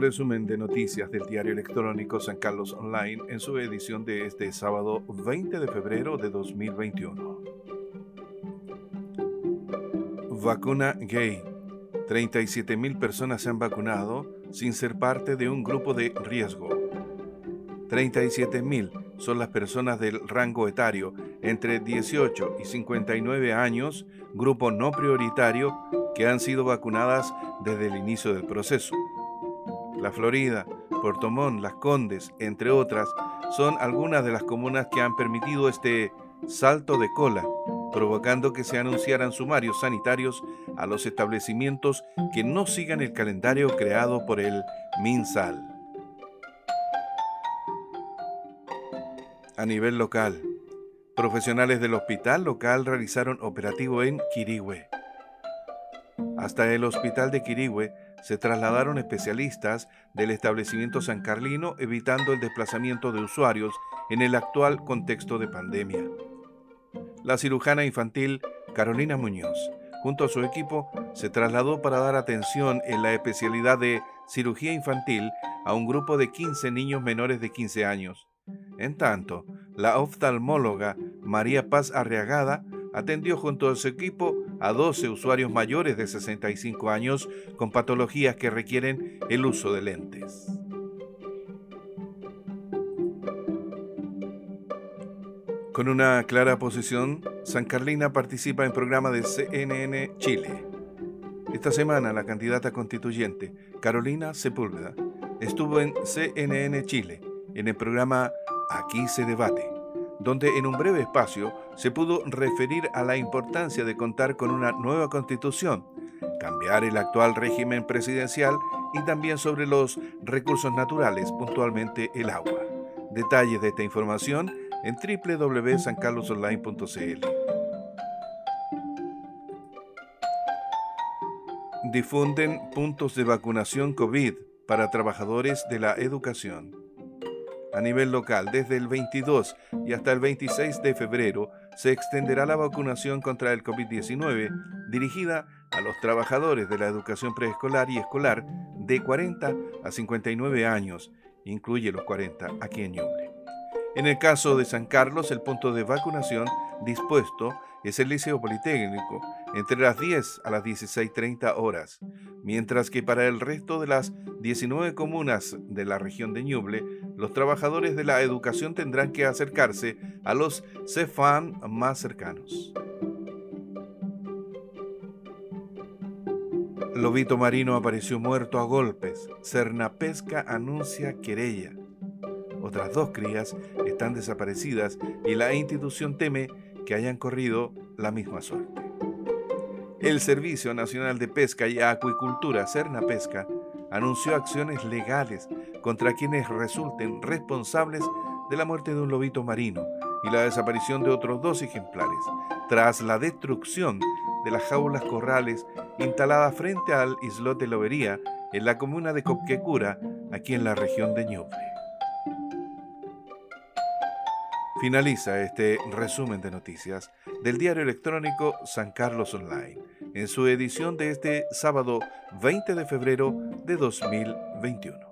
Resumen de noticias del diario electrónico San Carlos Online en su edición de este sábado 20 de febrero de 2021. Vacuna gay. 37.000 personas se han vacunado sin ser parte de un grupo de riesgo. 37.000 son las personas del rango etario entre 18 y 59 años, grupo no prioritario, que han sido vacunadas desde el inicio del proceso. La Florida, Puerto Montt, Las Condes, entre otras, son algunas de las comunas que han permitido este salto de cola, provocando que se anunciaran sumarios sanitarios a los establecimientos que no sigan el calendario creado por el MinSal. A nivel local, profesionales del hospital local realizaron operativo en Quirigüe. Hasta el hospital de Quirigüe se trasladaron especialistas del establecimiento San Carlino evitando el desplazamiento de usuarios en el actual contexto de pandemia. La cirujana infantil Carolina Muñoz, junto a su equipo, se trasladó para dar atención en la especialidad de cirugía infantil a un grupo de 15 niños menores de 15 años. En tanto, la oftalmóloga María Paz Arriagada atendió junto a su equipo a 12 usuarios mayores de 65 años con patologías que requieren el uso de lentes. Con una clara posición, San Carlina participa en programa de CNN Chile. Esta semana la candidata constituyente, Carolina Sepúlveda, estuvo en CNN Chile, en el programa Aquí se debate donde en un breve espacio se pudo referir a la importancia de contar con una nueva constitución, cambiar el actual régimen presidencial y también sobre los recursos naturales, puntualmente el agua. Detalles de esta información en www.sancarlosonline.cl. Difunden puntos de vacunación COVID para trabajadores de la educación a nivel local. Desde el 22 y hasta el 26 de febrero se extenderá la vacunación contra el COVID-19 dirigida a los trabajadores de la educación preescolar y escolar de 40 a 59 años, incluye los 40 aquí en Ñuble. En el caso de San Carlos, el punto de vacunación dispuesto es el Liceo Politécnico, entre las 10 a las 16.30 horas, mientras que para el resto de las 19 comunas de la región de Ñuble, los trabajadores de la educación tendrán que acercarse a los CEFAM más cercanos. Lobito marino apareció muerto a golpes. Cernapesca anuncia querella. Otras dos crías están desaparecidas y la institución teme que hayan corrido la misma suerte. El Servicio Nacional de Pesca y Acuicultura, Cernapesca, anunció acciones legales contra quienes resulten responsables de la muerte de un lobito marino y la desaparición de otros dos ejemplares, tras la destrucción de las jaulas corrales instaladas frente al islote Lobería en la comuna de Copquecura, aquí en la región de Ñuble. Finaliza este resumen de noticias del diario electrónico San Carlos Online en su edición de este sábado 20 de febrero de 2021.